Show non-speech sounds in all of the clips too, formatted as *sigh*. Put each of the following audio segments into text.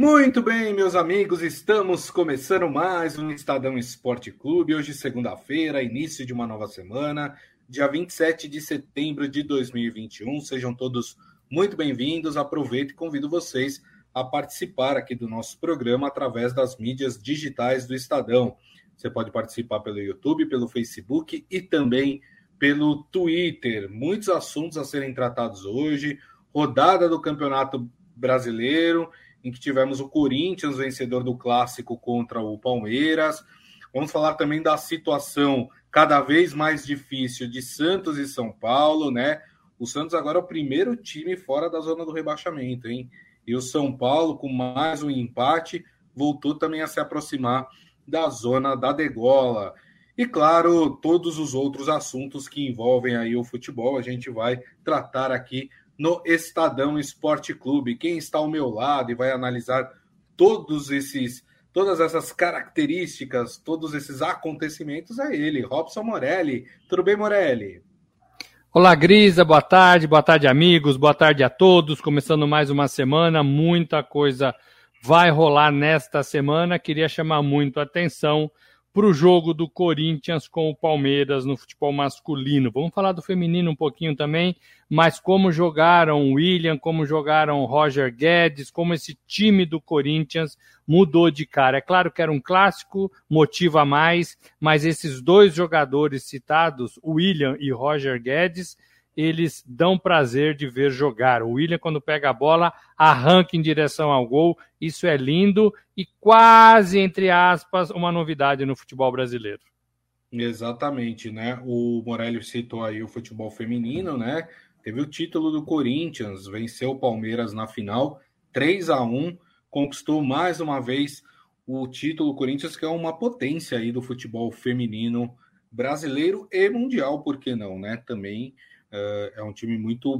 Muito bem, meus amigos, estamos começando mais um Estadão Esporte Clube. Hoje, segunda-feira, início de uma nova semana, dia 27 de setembro de 2021. Sejam todos muito bem-vindos. Aproveito e convido vocês a participar aqui do nosso programa através das mídias digitais do Estadão. Você pode participar pelo YouTube, pelo Facebook e também pelo Twitter. Muitos assuntos a serem tratados hoje. Rodada do Campeonato Brasileiro em que tivemos o Corinthians vencedor do clássico contra o Palmeiras. Vamos falar também da situação cada vez mais difícil de Santos e São Paulo, né? O Santos agora é o primeiro time fora da zona do rebaixamento, hein? E o São Paulo, com mais um empate, voltou também a se aproximar da zona da degola. E claro, todos os outros assuntos que envolvem aí o futebol, a gente vai tratar aqui no Estadão Esporte Clube. Quem está ao meu lado e vai analisar todos esses todas essas características, todos esses acontecimentos é ele, Robson Morelli. Tudo bem, Morelli? Olá, Grisa, boa tarde, boa tarde, amigos, boa tarde a todos. Começando mais uma semana, muita coisa vai rolar nesta semana. Queria chamar muito a atenção para o jogo do Corinthians com o Palmeiras no futebol masculino. Vamos falar do feminino um pouquinho também, mas como jogaram William, como jogaram Roger Guedes, como esse time do Corinthians mudou de cara. É claro que era um clássico, motiva mais, mas esses dois jogadores citados, William e Roger Guedes, eles dão prazer de ver jogar. O William, quando pega a bola, arranca em direção ao gol. Isso é lindo e quase, entre aspas, uma novidade no futebol brasileiro. Exatamente, né? O Morelli citou aí o futebol feminino, né? Teve o título do Corinthians, venceu o Palmeiras na final, 3 a 1 conquistou mais uma vez o título Corinthians, que é uma potência aí do futebol feminino brasileiro e mundial, por que não, né? Também é um time muito.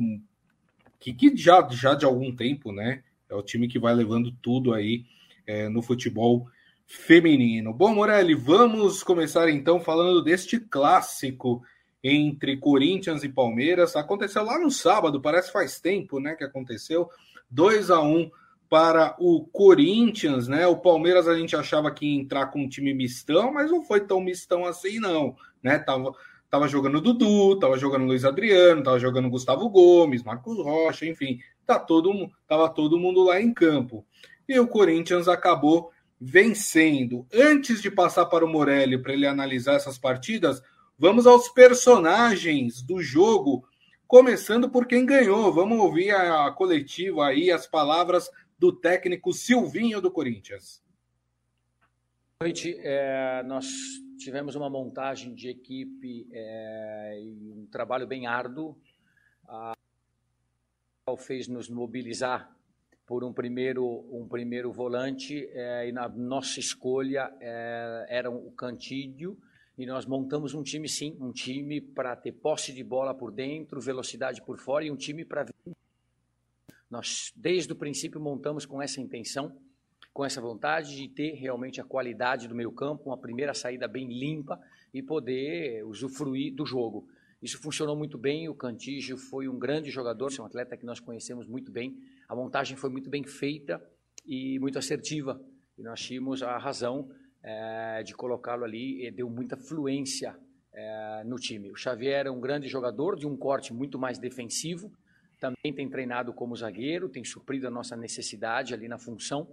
Que, que, já, já de algum tempo, né? É o time que vai levando tudo aí é, no futebol feminino. Bom, Morelli, vamos começar então falando deste clássico entre Corinthians e Palmeiras. Aconteceu lá no sábado, parece faz tempo, né? Que aconteceu 2 a 1 para o Corinthians, né? O Palmeiras a gente achava que ia entrar com um time mistão, mas não foi tão mistão assim, não, né? Tava, Tava jogando Dudu, tava jogando Luiz Adriano, tava jogando Gustavo Gomes, Marcos Rocha, enfim, tá todo, tava todo mundo lá em campo. E o Corinthians acabou vencendo. Antes de passar para o Morelli para ele analisar essas partidas, vamos aos personagens do jogo, começando por quem ganhou. Vamos ouvir a coletiva aí, as palavras do técnico Silvinho do Corinthians. Boa noite. É, nós tivemos uma montagem de equipe é, e um trabalho bem árduo. A fez nos mobilizar por um primeiro um primeiro volante é, e na nossa escolha é, era o Cantídio e nós montamos um time sim, um time para ter posse de bola por dentro, velocidade por fora e um time para nós desde o princípio montamos com essa intenção com essa vontade de ter realmente a qualidade do meio campo, uma primeira saída bem limpa e poder usufruir do jogo. Isso funcionou muito bem, o Cantígio foi um grande jogador, é um atleta que nós conhecemos muito bem, a montagem foi muito bem feita e muito assertiva, e nós tínhamos a razão é, de colocá-lo ali, e deu muita fluência é, no time. O Xavier é um grande jogador, de um corte muito mais defensivo, também tem treinado como zagueiro, tem suprido a nossa necessidade ali na função,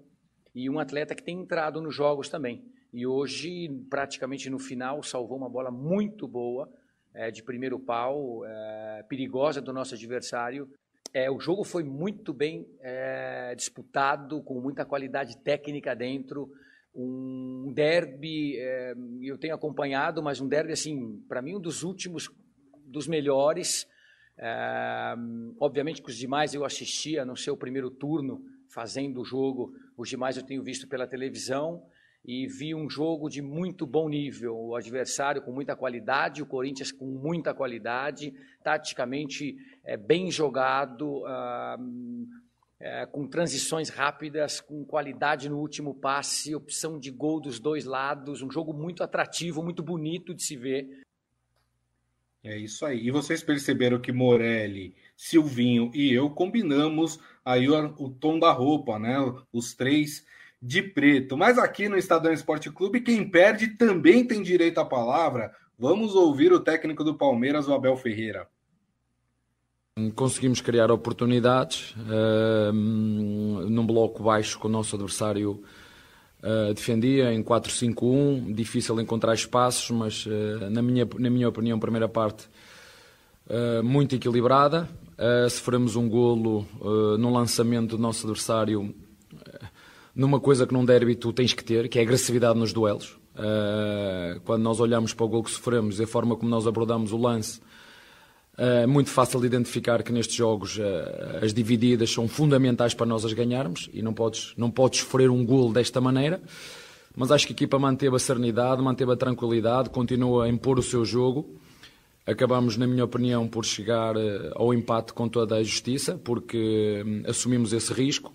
e um atleta que tem entrado nos jogos também. E hoje, praticamente no final, salvou uma bola muito boa, é, de primeiro pau, é, perigosa do nosso adversário. É, o jogo foi muito bem é, disputado, com muita qualidade técnica dentro. Um derby, é, eu tenho acompanhado, mas um derby, assim, para mim, um dos últimos, dos melhores. É, obviamente que os demais eu assistia no seu primeiro turno, fazendo o jogo. Os demais eu tenho visto pela televisão e vi um jogo de muito bom nível. O adversário com muita qualidade, o Corinthians com muita qualidade, taticamente é, bem jogado, é, com transições rápidas, com qualidade no último passe, opção de gol dos dois lados. Um jogo muito atrativo, muito bonito de se ver. É isso aí. E vocês perceberam que Morelli, Silvinho e eu combinamos aí o, o tom da roupa, né? Os três de preto. Mas aqui no Estadão Esporte Clube, quem perde também tem direito à palavra. Vamos ouvir o técnico do Palmeiras, o Abel Ferreira. Conseguimos criar oportunidades uh, num bloco baixo que o nosso adversário uh, defendia em 4-5-1. Difícil encontrar espaços, mas uh, na, minha, na minha opinião, primeira parte muito equilibrada. Sofremos um golo no lançamento do nosso adversário numa coisa que num derby tu tens que ter, que é agressividade nos duelos. quando nós olhamos para o gol que sofremos e a forma como nós abordamos o lance é muito fácil de identificar que nestes jogos uh, as divididas são fundamentais para nós as ganharmos e não podes, não podes sofrer um gol desta maneira. Mas acho que a equipa manteve a serenidade, manteve a tranquilidade, continua a impor o seu jogo. Acabamos, na minha opinião, por chegar uh, ao empate com toda a justiça, porque um, assumimos esse risco.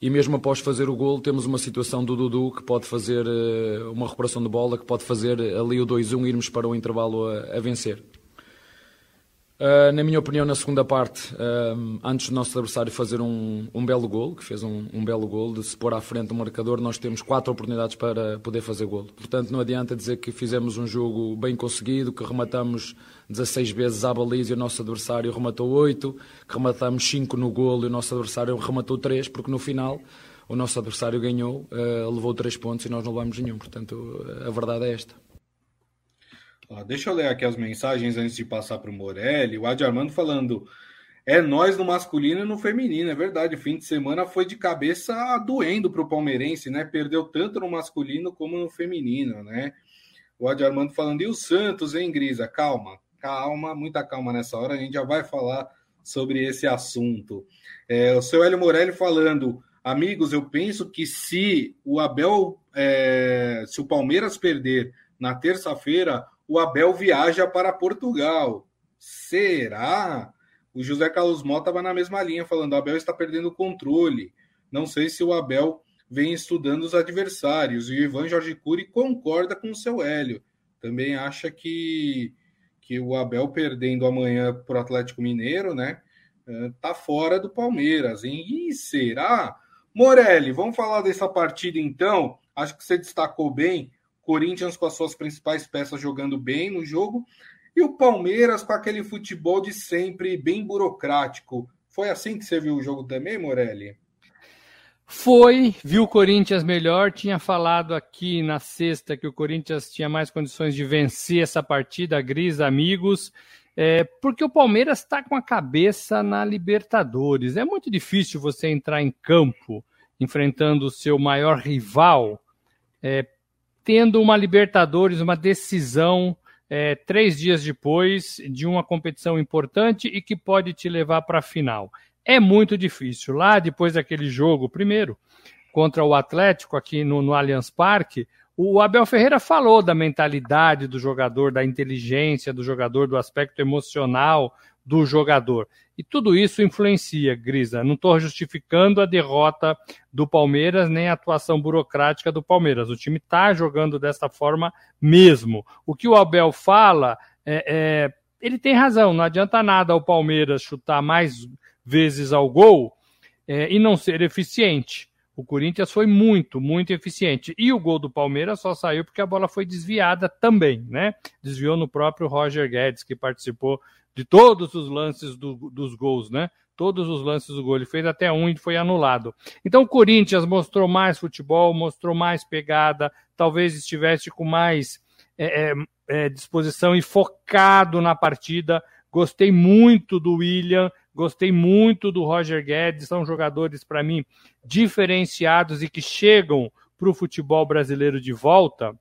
E mesmo após fazer o gol, temos uma situação do Dudu que pode fazer uh, uma recuperação de bola, que pode fazer ali o 2-1 e irmos para o intervalo a, a vencer. Uh, na minha opinião, na segunda parte, uh, antes do nosso adversário fazer um, um belo gol, que fez um, um, belo gol, de se pôr à frente do marcador, nós temos quatro oportunidades para poder fazer gol. Portanto, não adianta dizer que fizemos um jogo bem conseguido, que rematamos 16 vezes à baliza e o nosso adversário rematou 8, que rematamos 5 no gol e o nosso adversário rematou 3, porque no final o nosso adversário ganhou, uh, levou 3 pontos e nós não levamos nenhum. Portanto, a verdade é esta. Deixa eu ler aqui as mensagens antes de passar para o Morelli. O Adi Armando falando: é nós no masculino e no feminino. É verdade, fim de semana foi de cabeça doendo para o palmeirense, né? Perdeu tanto no masculino como no feminino, né? O Adi Armando falando: e o Santos, hein, Grisa? Calma, calma, muita calma nessa hora. A gente já vai falar sobre esse assunto. É, o seu Hélio Morelli falando: amigos, eu penso que se o Abel, é, se o Palmeiras perder na terça-feira, o Abel viaja para Portugal. Será? O José Carlos Mota estava na mesma linha, falando: o Abel está perdendo o controle. Não sei se o Abel vem estudando os adversários. E o Ivan Jorge Cury concorda com o seu Hélio. Também acha que, que o Abel perdendo amanhã para o Atlético Mineiro, né? Eh, tá fora do Palmeiras, hein? E será? Morelli, vamos falar dessa partida então. Acho que você destacou bem Corinthians com as suas principais peças jogando bem no jogo e o Palmeiras com aquele futebol de sempre bem burocrático. Foi assim que você viu o jogo também, Morelli? Foi, viu o Corinthians melhor. Tinha falado aqui na sexta que o Corinthians tinha mais condições de vencer essa partida, Gris, amigos, é, porque o Palmeiras está com a cabeça na Libertadores. É muito difícil você entrar em campo enfrentando o seu maior rival é, tendo uma Libertadores, uma decisão é, três dias depois de uma competição importante e que pode te levar para a final. É muito difícil. Lá, depois daquele jogo, primeiro, contra o Atlético, aqui no, no Allianz Parque, o Abel Ferreira falou da mentalidade do jogador, da inteligência do jogador, do aspecto emocional do jogador. E tudo isso influencia, Grisa. Não estou justificando a derrota do Palmeiras nem a atuação burocrática do Palmeiras. O time está jogando dessa forma mesmo. O que o Abel fala é, é, ele tem razão. Não adianta nada o Palmeiras chutar mais vezes ao gol é, e não ser eficiente. O Corinthians foi muito, muito eficiente. E o gol do Palmeiras só saiu porque a bola foi desviada também, né? Desviou no próprio Roger Guedes, que participou de todos os lances do, dos gols, né? Todos os lances do gol. Ele fez até um e foi anulado. Então o Corinthians mostrou mais futebol, mostrou mais pegada, talvez estivesse com mais é, é, é disposição e focado na partida. Gostei muito do William, gostei muito do Roger Guedes, são jogadores para mim diferenciados e que chegam para o futebol brasileiro de volta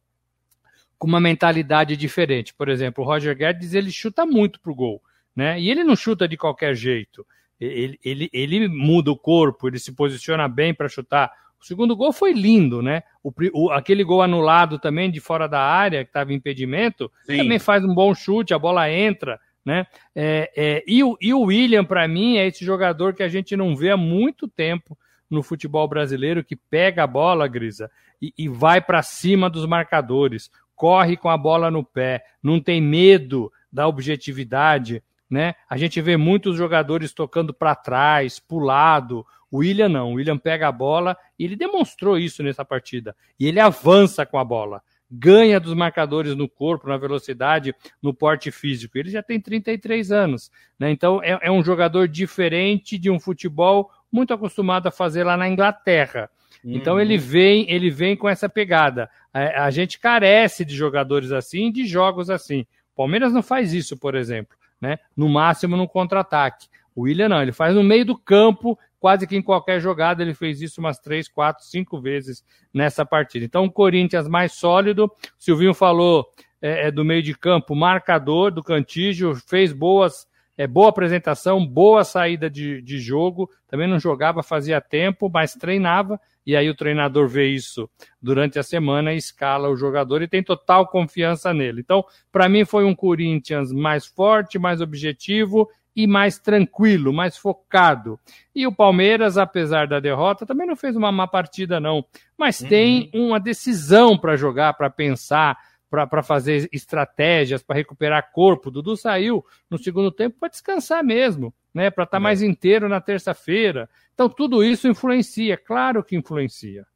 com uma mentalidade diferente. Por exemplo, o Roger Guedes ele chuta muito pro gol, né? E ele não chuta de qualquer jeito. Ele, ele, ele muda o corpo, ele se posiciona bem para chutar. O segundo gol foi lindo, né? O, o, aquele gol anulado também de fora da área, que estava impedimento, Sim. também faz um bom chute, a bola entra, né? É, é, e, o, e o William, para mim, é esse jogador que a gente não vê há muito tempo no futebol brasileiro, que pega a bola, Grisa, e, e vai para cima dos marcadores corre com a bola no pé, não tem medo da objetividade, né? A gente vê muitos jogadores tocando para trás, pulado. O William não. O William pega a bola e ele demonstrou isso nessa partida. E ele avança com a bola. Ganha dos marcadores no corpo, na velocidade, no porte físico. Ele já tem 33 anos. Né? Então é, é um jogador diferente de um futebol muito acostumado a fazer lá na Inglaterra. Então ele uhum. vem, ele vem com essa pegada. A, a, gente carece de jogadores assim, de jogos assim. O Palmeiras não faz isso, por exemplo né? No máximo no contra-ataque. O William não, ele faz no meio do campo, quase que em qualquer jogada, ele fez isso umas três, quatro, cinco vezes nessa partida. Então, o Corinthians mais sólido, o Silvinho falou é, é do meio de campo, marcador do Cantígio, fez boas, é, boa apresentação, boa saída de, de jogo, também não jogava fazia tempo, mas treinava, e aí o treinador vê isso durante a semana, escala o jogador e tem total confiança nele. Então, para mim foi um Corinthians mais forte, mais objetivo e mais tranquilo, mais focado. E o Palmeiras, apesar da derrota, também não fez uma má partida não, mas uhum. tem uma decisão para jogar, para pensar, para fazer estratégias, para recuperar corpo. O Dudu saiu no segundo tempo para descansar mesmo, né? Para estar tá é. mais inteiro na terça-feira. Então tudo isso influencia, claro que influencia.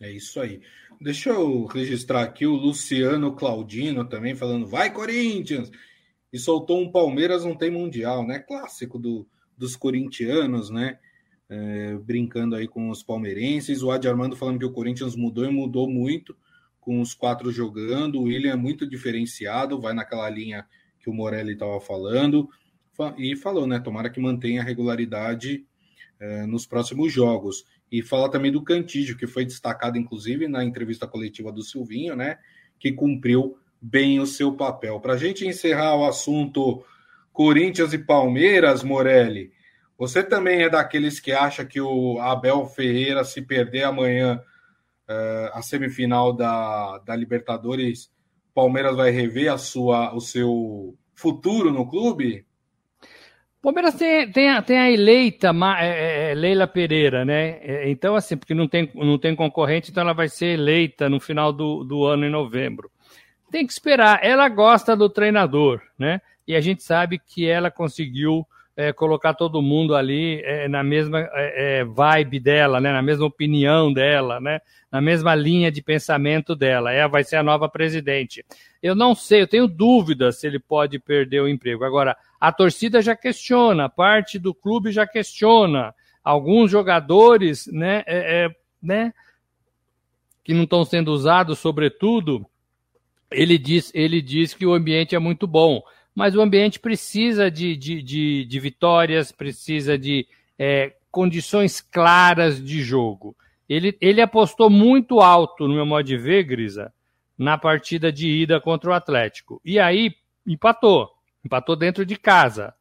É isso aí. Deixa eu registrar aqui o Luciano Claudino também falando: vai Corinthians! E soltou um Palmeiras não tem mundial, né? Clássico do, dos corintianos, né? É, brincando aí com os palmeirenses. O Adi Armando falando que o Corinthians mudou e mudou muito com os quatro jogando. O William é muito diferenciado, vai naquela linha que o Morelli estava falando. E falou, né? Tomara que mantenha a regularidade eh, nos próximos jogos. E fala também do Cantígio, que foi destacado, inclusive, na entrevista coletiva do Silvinho, né? Que cumpriu bem o seu papel. Para a gente encerrar o assunto Corinthians e Palmeiras, Morelli, você também é daqueles que acha que o Abel Ferreira, se perder amanhã, uh, a semifinal da, da Libertadores, Palmeiras vai rever a sua, o seu futuro no clube? Palmeiras tem, tem, a, tem a eleita é, é, é, Leila Pereira, né? É, então, assim, porque não tem, não tem concorrente, então ela vai ser eleita no final do, do ano, em novembro. Tem que esperar. Ela gosta do treinador, né? E a gente sabe que ela conseguiu é, colocar todo mundo ali é, na mesma é, é, vibe dela, né, na mesma opinião dela, né, na mesma linha de pensamento dela. Ela vai ser a nova presidente. Eu não sei, eu tenho dúvidas se ele pode perder o emprego. Agora, a torcida já questiona, parte do clube já questiona. Alguns jogadores, né, é, é, né que não estão sendo usados, sobretudo, ele diz, ele diz que o ambiente é muito bom mas o ambiente precisa de, de, de, de vitórias, precisa de é, condições claras de jogo. Ele, ele apostou muito alto, no meu modo de ver, Grisa, na partida de ida contra o Atlético. E aí empatou. Empatou dentro de casa.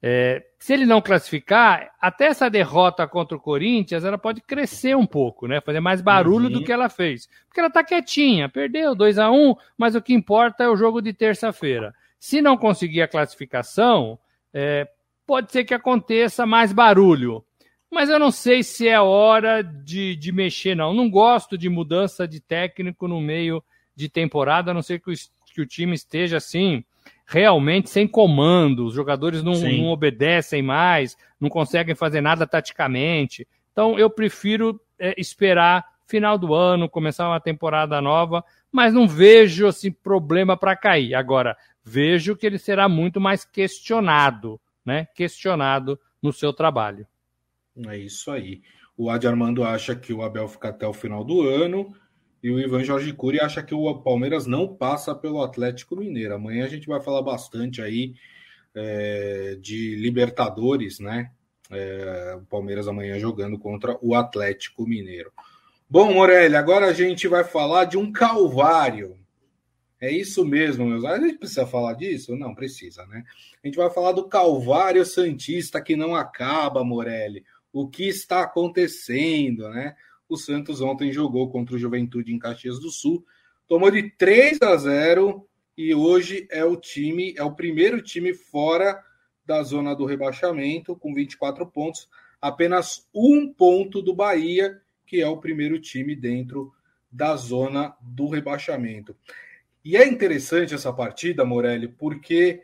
É, se ele não classificar, até essa derrota contra o Corinthians, ela pode crescer um pouco, né? Fazer mais barulho uhum. do que ela fez. Porque ela tá quietinha, perdeu 2 a 1 um, mas o que importa é o jogo de terça-feira. Se não conseguir a classificação, é, pode ser que aconteça mais barulho. Mas eu não sei se é hora de, de mexer, não. Não gosto de mudança de técnico no meio de temporada, a não ser que o, que o time esteja assim, realmente sem comando. Os jogadores não, não obedecem mais, não conseguem fazer nada taticamente. Então eu prefiro é, esperar final do ano, começar uma temporada nova, mas não vejo assim problema para cair. Agora, vejo que ele será muito mais questionado, né? Questionado no seu trabalho. É isso aí. O Adi Armando acha que o Abel fica até o final do ano e o Ivan Jorge Cury acha que o Palmeiras não passa pelo Atlético Mineiro. Amanhã a gente vai falar bastante aí é, de Libertadores, né? É, o Palmeiras amanhã jogando contra o Atlético Mineiro. Bom, Morelli, agora a gente vai falar de um calvário é isso mesmo, meus. A gente precisa falar disso? Não precisa, né? A gente vai falar do Calvário Santista que não acaba, Morelli. O que está acontecendo, né? O Santos ontem jogou contra o Juventude em Caxias do Sul, tomou de 3 a 0 e hoje é o time, é o primeiro time fora da zona do rebaixamento, com 24 pontos, apenas um ponto do Bahia, que é o primeiro time dentro da zona do rebaixamento. E é interessante essa partida, Morelli, porque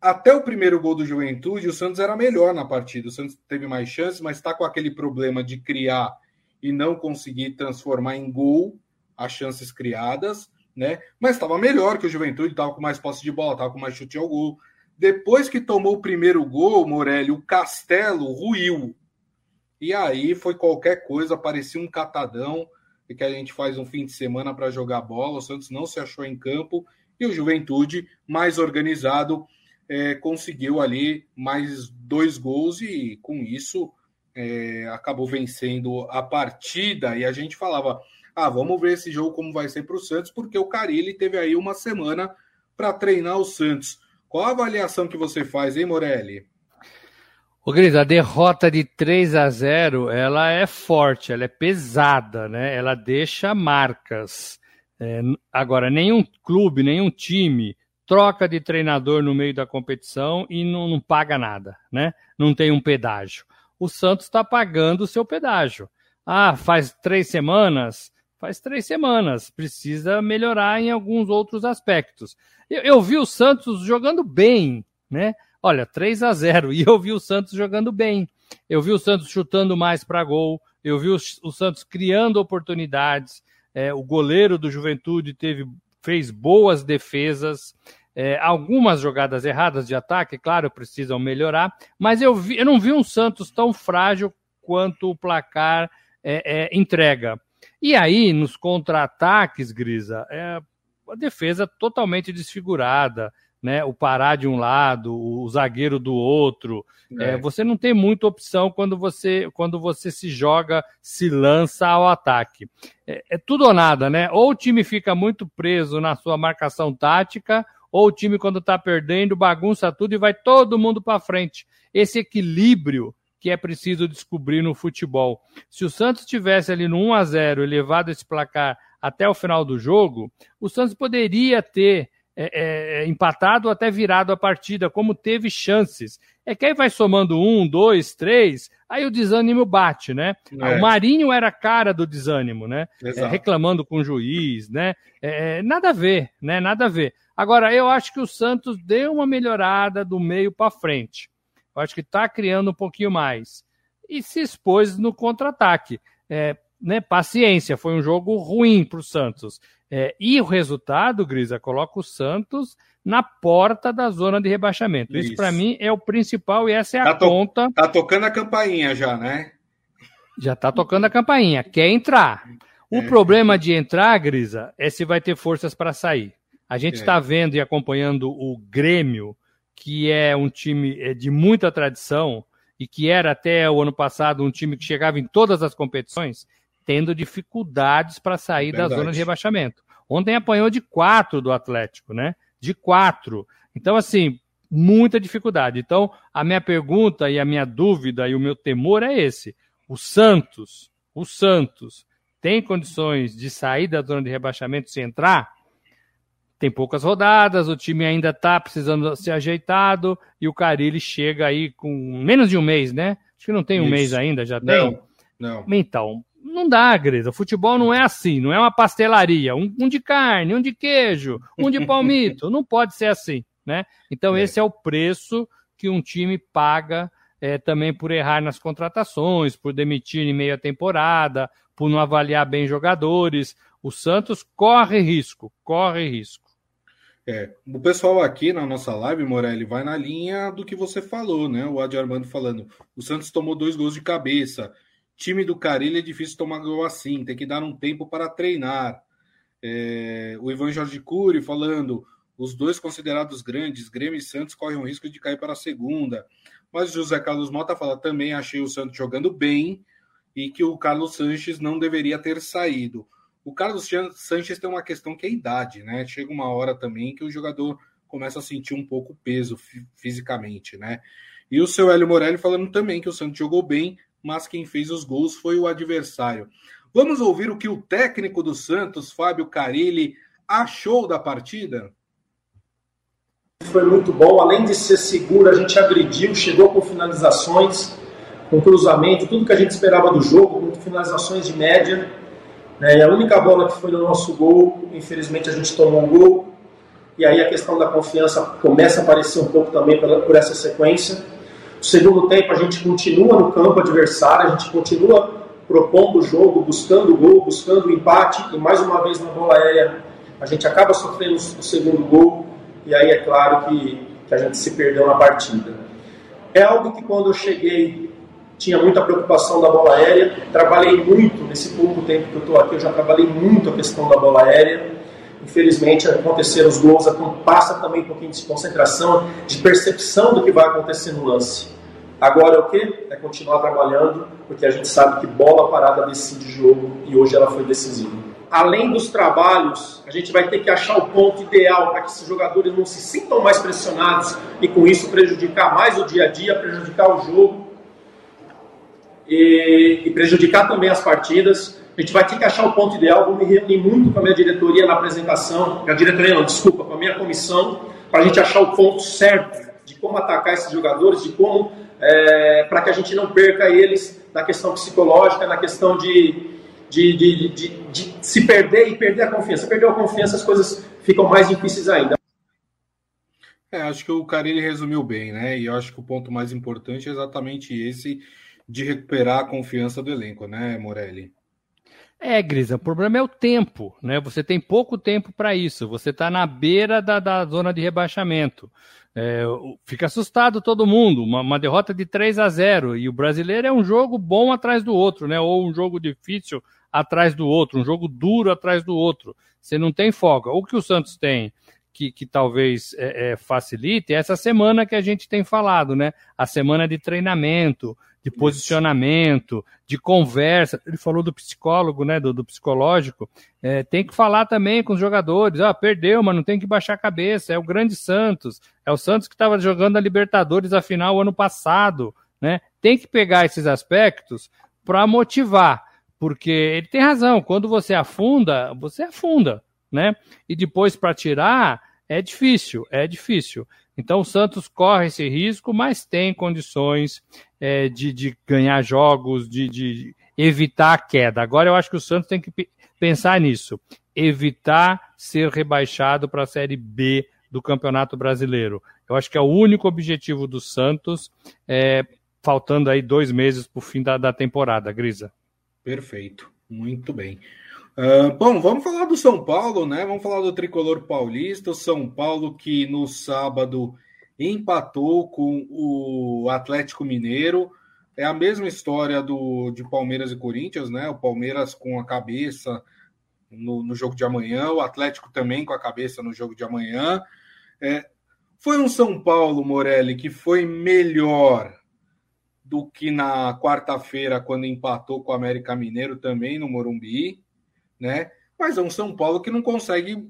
até o primeiro gol do Juventude, o Santos era melhor na partida. O Santos teve mais chances, mas está com aquele problema de criar e não conseguir transformar em gol as chances criadas, né? Mas estava melhor que o Juventude, estava com mais posse de bola, estava com mais chute ao gol. Depois que tomou o primeiro gol, Morelli, o Castelo ruiu. E aí foi qualquer coisa, parecia um catadão que a gente faz um fim de semana para jogar bola. O Santos não se achou em campo e o Juventude, mais organizado, é, conseguiu ali mais dois gols e com isso é, acabou vencendo a partida. E a gente falava: ah, vamos ver esse jogo como vai ser para o Santos, porque o Carilli teve aí uma semana para treinar o Santos. Qual a avaliação que você faz, hein, Morelli? Ô, Gris, a derrota de 3 a 0 ela é forte, ela é pesada, né? Ela deixa marcas. É, agora, nenhum clube, nenhum time troca de treinador no meio da competição e não, não paga nada, né? Não tem um pedágio. O Santos está pagando o seu pedágio. Ah, faz três semanas? Faz três semanas. Precisa melhorar em alguns outros aspectos. Eu, eu vi o Santos jogando bem, né? Olha, 3 a 0 e eu vi o Santos jogando bem. Eu vi o Santos chutando mais para gol, eu vi o, o, Santos criando oportunidades. É, o goleiro do Juventude teve fez boas defesas. É, algumas jogadas erradas de ataque, claro, precisam melhorar, mas eu, vi, eu não vi um Santos tão frágil quanto o placar é, é, entrega. E aí, nos contra-ataques, Grisa, é, a defesa totalmente desfigurada, né? O parar de um lado, o zagueiro do outro. É. É, você não tem muita opção quando você, quando você se joga, se lança ao ataque. É, é tudo ou nada, né? Ou o time fica muito preso na sua marcação tática, ou o time, quando está perdendo, bagunça tudo e vai todo mundo para frente. Esse equilíbrio que é preciso descobrir no futebol. Se o Santos tivesse ali no 1 a 0 e levado esse placar até o final do jogo, o Santos poderia ter é, é, é, empatado ou até virado a partida, como teve chances. É que aí vai somando um, dois, três, aí o desânimo bate, né? É. O Marinho era a cara do desânimo, né? É, reclamando com o juiz, né? É, nada a ver, né? Nada a ver. Agora, eu acho que o Santos deu uma melhorada do meio para frente. Eu acho que está criando um pouquinho mais. E se expôs no contra-ataque. É, né, paciência, foi um jogo ruim para o Santos. É, e o resultado, Grisa, coloca o Santos na porta da zona de rebaixamento. Isso, Isso para mim é o principal e essa é a tá conta. Tá tocando a campainha já, né? Já tá tocando a campainha. Quer entrar. O é. problema de entrar, Grisa, é se vai ter forças para sair. A gente está é. vendo e acompanhando o Grêmio, que é um time é, de muita tradição e que era até o ano passado um time que chegava em todas as competições tendo dificuldades para sair Verdade. da zona de rebaixamento. Ontem apanhou de quatro do Atlético, né? De quatro. Então, assim, muita dificuldade. Então, a minha pergunta e a minha dúvida e o meu temor é esse. O Santos, o Santos, tem condições de sair da zona de rebaixamento se entrar? Tem poucas rodadas, o time ainda está precisando ser ajeitado e o Carilli chega aí com menos de um mês, né? Acho que não tem um Isso. mês ainda, já não, tem? Não. Então, não dá, Grisa. Futebol não é assim, não é uma pastelaria. Um, um de carne, um de queijo, um de palmito. não pode ser assim, né? Então, é. esse é o preço que um time paga é, também por errar nas contratações, por demitir em meio à temporada, por não avaliar bem jogadores. O Santos corre risco, corre risco. É, o pessoal aqui na nossa live, Morelli, vai na linha do que você falou, né? O Adi Armando falando. O Santos tomou dois gols de cabeça. Time do Carilho é difícil tomar gol assim, tem que dar um tempo para treinar. É, o Ivan Jorge Cury falando, os dois considerados grandes, Grêmio e Santos, correm o risco de cair para a segunda. Mas José Carlos Mota fala, também achei o Santos jogando bem e que o Carlos Sanches não deveria ter saído. O Carlos Sanches tem uma questão que é a idade, né? Chega uma hora também que o jogador começa a sentir um pouco peso fisicamente, né? E o seu Hélio Morelli falando também que o Santos jogou bem, mas quem fez os gols foi o adversário. Vamos ouvir o que o técnico do Santos, Fábio Carilli, achou da partida? Foi muito bom, além de ser seguro, a gente agrediu, chegou com finalizações, com cruzamento, tudo que a gente esperava do jogo, com finalizações de média. Né? E a única bola que foi no nosso gol, infelizmente a gente tomou um gol. e aí a questão da confiança começa a aparecer um pouco também por essa sequência. No segundo tempo, a gente continua no campo adversário, a gente continua propondo o jogo, buscando o gol, buscando o empate, e mais uma vez na bola aérea a gente acaba sofrendo o segundo gol, e aí é claro que, que a gente se perdeu na partida. É algo que quando eu cheguei tinha muita preocupação da bola aérea, trabalhei muito nesse pouco tempo que eu estou aqui, eu já trabalhei muito a questão da bola aérea. Infelizmente aconteceram os gols, passa também um pouquinho de concentração, de percepção do que vai acontecer no lance. Agora é o que? É continuar trabalhando, porque a gente sabe que bola parada decide jogo e hoje ela foi decisiva. Além dos trabalhos, a gente vai ter que achar o ponto ideal para que esses jogadores não se sintam mais pressionados e com isso prejudicar mais o dia a dia, prejudicar o jogo e, e prejudicar também as partidas. Gente vai ter que achar o ponto ideal. Vou me reunir muito com a minha diretoria na apresentação, a diretoria não, desculpa, com a minha comissão, para a gente achar o ponto certo de como atacar esses jogadores, de como é, para que a gente não perca eles na questão psicológica, na questão de, de, de, de, de se perder e perder a confiança. Perder a confiança, as coisas ficam mais difíceis ainda. É, acho que o Carilli resumiu bem, né? E eu acho que o ponto mais importante é exatamente esse de recuperar a confiança do elenco, né, Morelli? É, Grisa, o problema é o tempo, né? Você tem pouco tempo para isso. Você está na beira da, da zona de rebaixamento. É, fica assustado todo mundo. Uma, uma, derrota de 3 a 0 e o brasileiro é um jogo bom atrás do outro, né? Ou um jogo difícil atrás do outro, um jogo duro atrás do outro. Você não tem folga. O que o Santos tem que, que talvez é, é, facilite é essa semana que a gente tem falado, né? A semana de treinamento, de posicionamento, de conversa. Ele falou do psicólogo, né? Do, do psicológico. É, tem que falar também com os jogadores. Ah, perdeu, mas não tem que baixar a cabeça. É o grande Santos. É o Santos que estava jogando a Libertadores a final ano passado, né? Tem que pegar esses aspectos para motivar, porque ele tem razão. Quando você afunda, você afunda, né? E depois para tirar é difícil, é difícil. Então o Santos corre esse risco, mas tem condições é, de, de, ganhar jogos, de, de, evitar a queda. Agora eu acho que o Santos tem que pensar nisso, evitar ser rebaixado para a Série B do Campeonato Brasileiro. Eu acho que é o único objetivo do Santos, é, faltando aí dois meses para o fim da, da temporada, Grisa. Perfeito, muito bem. Uh, bom, vamos falar do São Paulo, né? Vamos falar do tricolor paulista. O São Paulo que no sábado empatou com o Atlético Mineiro. É a mesma história do de Palmeiras e Corinthians, né? O Palmeiras com a cabeça no, no jogo de amanhã, o Atlético também com a cabeça no jogo de amanhã. É, foi um São Paulo, Morelli, que foi melhor do que na quarta-feira, quando empatou com o América Mineiro também no Morumbi né? Mas é um São Paulo que não consegue,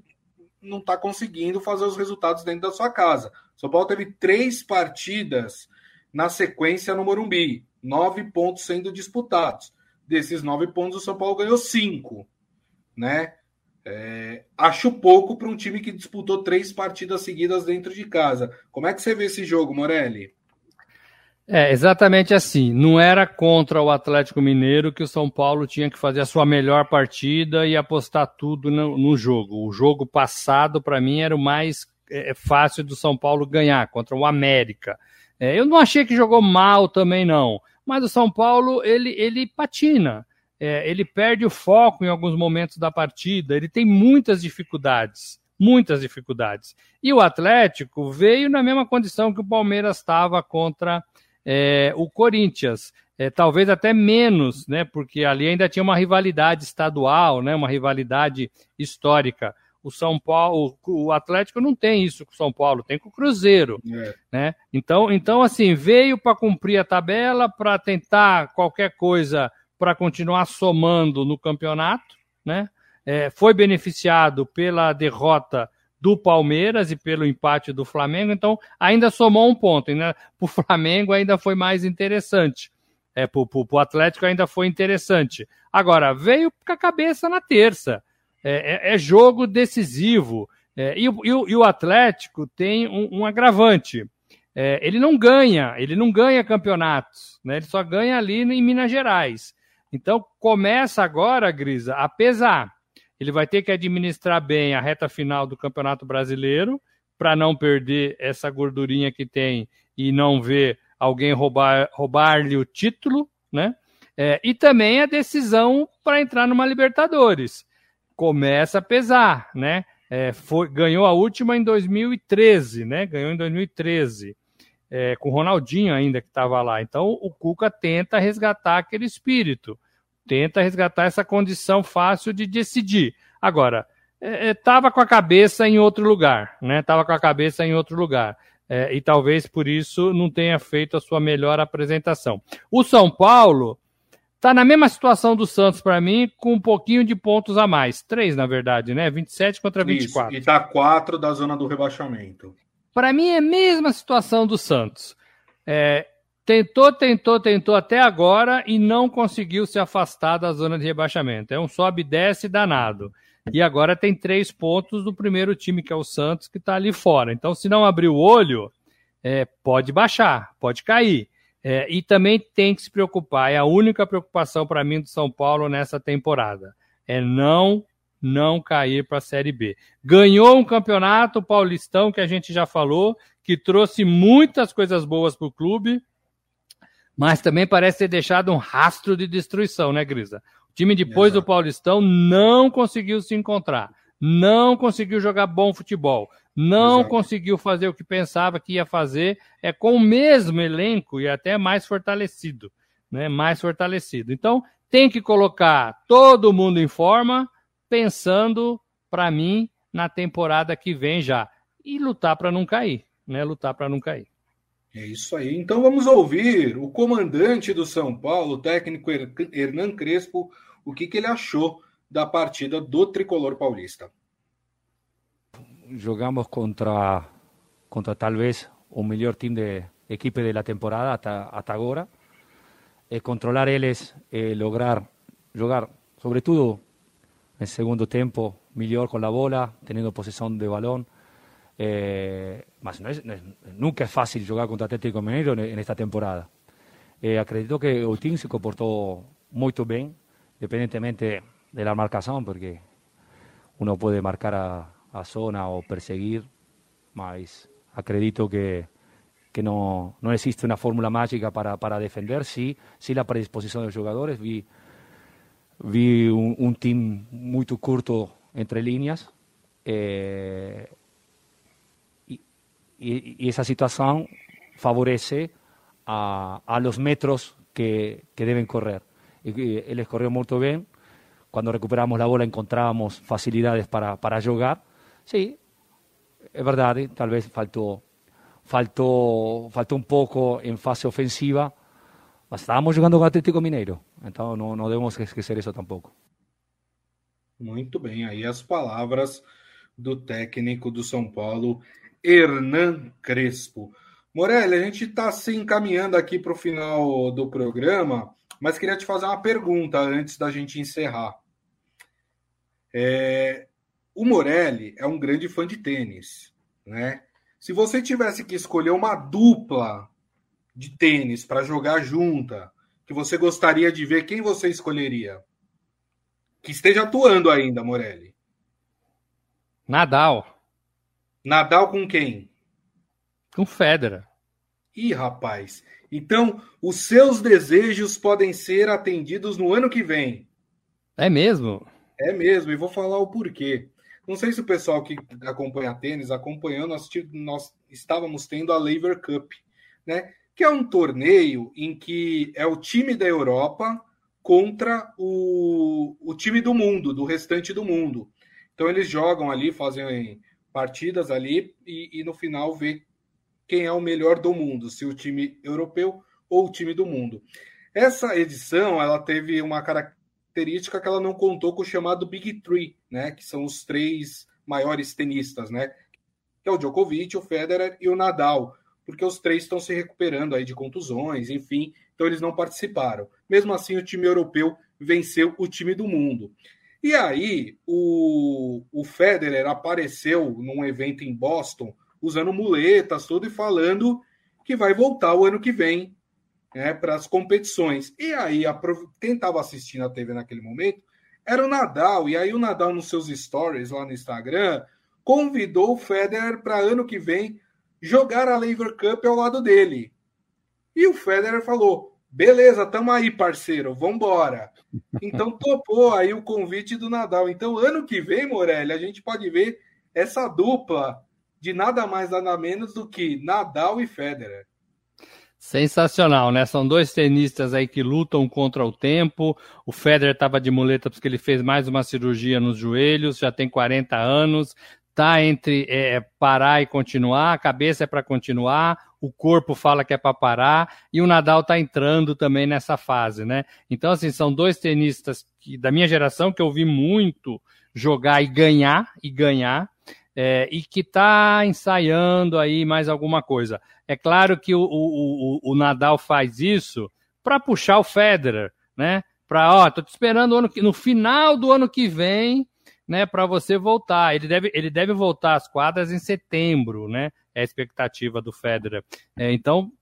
não está conseguindo fazer os resultados dentro da sua casa. São Paulo teve três partidas na sequência no Morumbi, nove pontos sendo disputados. Desses nove pontos, o São Paulo ganhou cinco, né? É, acho pouco para um time que disputou três partidas seguidas dentro de casa. Como é que você vê esse jogo, Morelli? É, exatamente assim. Não era contra o Atlético Mineiro que o São Paulo tinha que fazer a sua melhor partida e apostar tudo no, no jogo. O jogo passado, para mim, era o mais é, fácil do São Paulo ganhar, contra o América. É, eu não achei que jogou mal também, não. Mas o São Paulo, ele, ele patina. É, ele perde o foco em alguns momentos da partida. Ele tem muitas dificuldades. Muitas dificuldades. E o Atlético veio na mesma condição que o Palmeiras estava contra é, o Corinthians. É, talvez até menos, né? Porque ali ainda tinha uma rivalidade estadual, né? Uma rivalidade histórica. O São Paulo, o Atlético não tem isso com o São Paulo, tem com o Cruzeiro, é. né? Então, então assim veio para cumprir a tabela, para tentar qualquer coisa para continuar somando no campeonato, né? É, foi beneficiado pela derrota do Palmeiras e pelo empate do Flamengo, então ainda somou um ponto. Para o Flamengo ainda foi mais interessante. É, para o Atlético ainda foi interessante. Agora, veio com a cabeça na terça. É, é, é jogo decisivo. É, e, e, e, o Atlético tem um, um agravante. É, ele não ganha, ele não ganha campeonatos, né? ele só ganha ali em Minas Gerais. Então começa agora, Grisa, a pesar. Ele vai ter que administrar bem a reta final do Campeonato Brasileiro para não perder essa gordurinha que tem e não ver alguém roubar roubar-lhe o título, né? É, e também a decisão para entrar numa Libertadores começa a pesar, né? É, foi, ganhou a última em 2013, né? Ganhou em 2013 é, com o Ronaldinho ainda que estava lá. Então o Cuca tenta resgatar aquele espírito, tenta resgatar essa condição fácil de decidir. Agora, estava é, é com a cabeça em outro lugar, né? Estava com a cabeça em outro lugar. É, e talvez por isso não tenha feito a sua melhor apresentação. O São Paulo está na mesma situação do Santos para mim, com um pouquinho de pontos a mais. Três, na verdade, né? 27 contra 24. Isso, e está quatro da zona do rebaixamento. Para mim é a mesma situação do Santos. É, tentou, tentou, tentou até agora e não conseguiu se afastar da zona de rebaixamento. É um sobe desce danado. E agora tem três pontos do primeiro time, que é o Santos, que está ali fora. Então, se não abrir o olho, é, pode baixar, pode cair. É, e também tem que se preocupar. É a única preocupação para mim do São Paulo nessa temporada. É não não cair para a Série B. Ganhou um campeonato paulistão que a gente já falou, que trouxe muitas coisas boas para o clube, mas também parece ter deixado um rastro de destruição, né, Grisa? O time depois Exato. do Paulistão não conseguiu se encontrar, não conseguiu jogar bom futebol, não Exato. conseguiu fazer o que pensava que ia fazer, é com o mesmo elenco e até mais fortalecido, né? Mais fortalecido. Então, tem que colocar todo mundo em forma, pensando, para mim, na temporada que vem já. E lutar para não cair, né? Lutar para não cair. É isso aí. Então vamos ouvir o comandante do São Paulo, o técnico Hernan Crespo, o que, que ele achou da partida do tricolor paulista. Jogamos contra, contra talvez o melhor time de equipe da temporada até, até agora. Controlar eles, lograr jogar, sobretudo en segundo tiempo mejor con la bola, teniendo posesión de balón. Eh, es, nunca es fácil jugar contra Atlético Mineiro en, esta temporada. Eh, acredito que o time se comportou muito bem, independentemente de la marcação, porque uno puede marcar a, zona o perseguir, mas acredito que, que no, no existe una fórmula mágica para, para defender, sí, sí la predisposición de los jugadores. Vi, vi un, team muy curto entre líneas eh, y, esa situación favorece a, a los metros que, que, deben correr. Y, él corrió muy bien. Cuando recuperamos la bola encontrábamos facilidades para, para jugar. Sí, es verdad, tal vez faltó, faltó, faltó un poco en fase ofensiva, Estávamos jogando com o Atlético Mineiro, então não, não devemos esquecer isso tampouco. Muito bem, aí as palavras do técnico do São Paulo, Hernan Crespo. Morelli, a gente está se encaminhando aqui para o final do programa, mas queria te fazer uma pergunta antes da gente encerrar. É, o Morelli é um grande fã de tênis, né? Se você tivesse que escolher uma dupla de tênis para jogar junta, que você gostaria de ver, quem você escolheria? Que esteja atuando ainda, Morelli. Nadal. Nadal com quem? Com Federer. Ih, rapaz. Então, os seus desejos podem ser atendidos no ano que vem. É mesmo? É mesmo, e vou falar o porquê. Não sei se o pessoal que acompanha tênis acompanhou, nós, nós estávamos tendo a Lever Cup, né? que é um torneio em que é o time da Europa contra o, o time do mundo, do restante do mundo. Então eles jogam ali, fazem partidas ali e, e no final vê quem é o melhor do mundo, se o time europeu ou o time do mundo. Essa edição ela teve uma característica que ela não contou com o chamado Big Three, né? Que são os três maiores tenistas, né? Que é o Djokovic, o Federer e o Nadal porque os três estão se recuperando aí de contusões, enfim, então eles não participaram. Mesmo assim, o time europeu venceu o time do mundo. E aí, o, o Federer apareceu num evento em Boston, usando muletas, tudo, e falando que vai voltar o ano que vem né, para as competições. E aí, a, quem estava assistindo a TV naquele momento era o Nadal. E aí o Nadal, nos seus stories lá no Instagram, convidou o Federer para ano que vem jogar a Lever Cup ao lado dele. E o Federer falou: beleza, tamo aí, parceiro, vambora. Então *laughs* topou aí o convite do Nadal. Então, ano que vem, Morelli, a gente pode ver essa dupla de nada mais, nada menos do que Nadal e Federer. Sensacional, né? São dois tenistas aí que lutam contra o tempo. O Federer estava de muleta porque ele fez mais uma cirurgia nos joelhos, já tem 40 anos, tá entre é, parar e continuar, a cabeça é para continuar, o corpo fala que é para parar, e o Nadal está entrando também nessa fase, né? Então, assim, são dois tenistas que, da minha geração que eu vi muito jogar e ganhar, e ganhar, é, e que está ensaiando aí mais alguma coisa. É claro que o, o, o, o Nadal faz isso para puxar o Federer, né? Para, ó, tô te esperando no final do ano que vem, né, para você voltar. Ele deve, ele deve voltar às quadras em setembro, né? É a expectativa do Federer. É, então,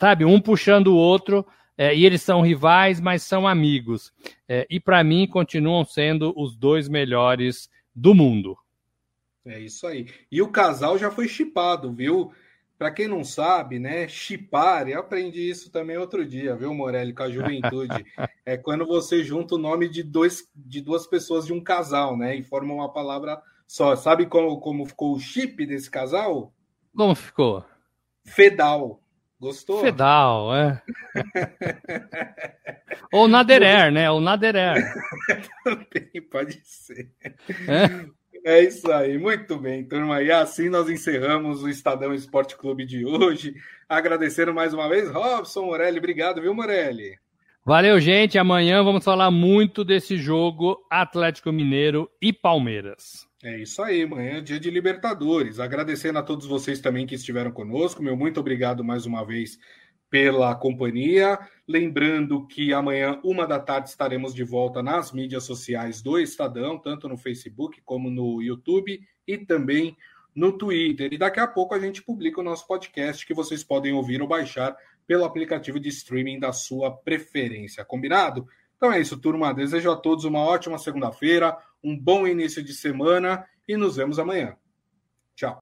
sabe, um puxando o outro, é, e eles são rivais, mas são amigos. É, e para mim continuam sendo os dois melhores do mundo. É isso aí. E o casal já foi chipado, viu? Para quem não sabe, né? Chipar, eu aprendi isso também outro dia, viu, Morelli, com a juventude. *laughs* é quando você junta o nome de, dois, de duas pessoas de um casal, né? E forma uma palavra só. Sabe como, como ficou o chip desse casal? Como ficou? Fedal. Gostou? Fedal, é. *laughs* Ou Naderer, né? Ou Naderer. *laughs* Também pode ser. É? É isso aí, muito bem, turma. E assim nós encerramos o Estadão Esporte Clube de hoje. Agradecendo mais uma vez, Robson Morelli. Obrigado, viu, Morelli? Valeu, gente. Amanhã vamos falar muito desse jogo Atlético Mineiro e Palmeiras. É isso aí, amanhã é dia de Libertadores. Agradecendo a todos vocês também que estiveram conosco. Meu muito obrigado mais uma vez pela companhia. Lembrando que amanhã, uma da tarde, estaremos de volta nas mídias sociais do Estadão, tanto no Facebook como no YouTube e também no Twitter. E daqui a pouco a gente publica o nosso podcast que vocês podem ouvir ou baixar pelo aplicativo de streaming da sua preferência. Combinado? Então é isso, turma. Desejo a todos uma ótima segunda-feira, um bom início de semana e nos vemos amanhã. Tchau.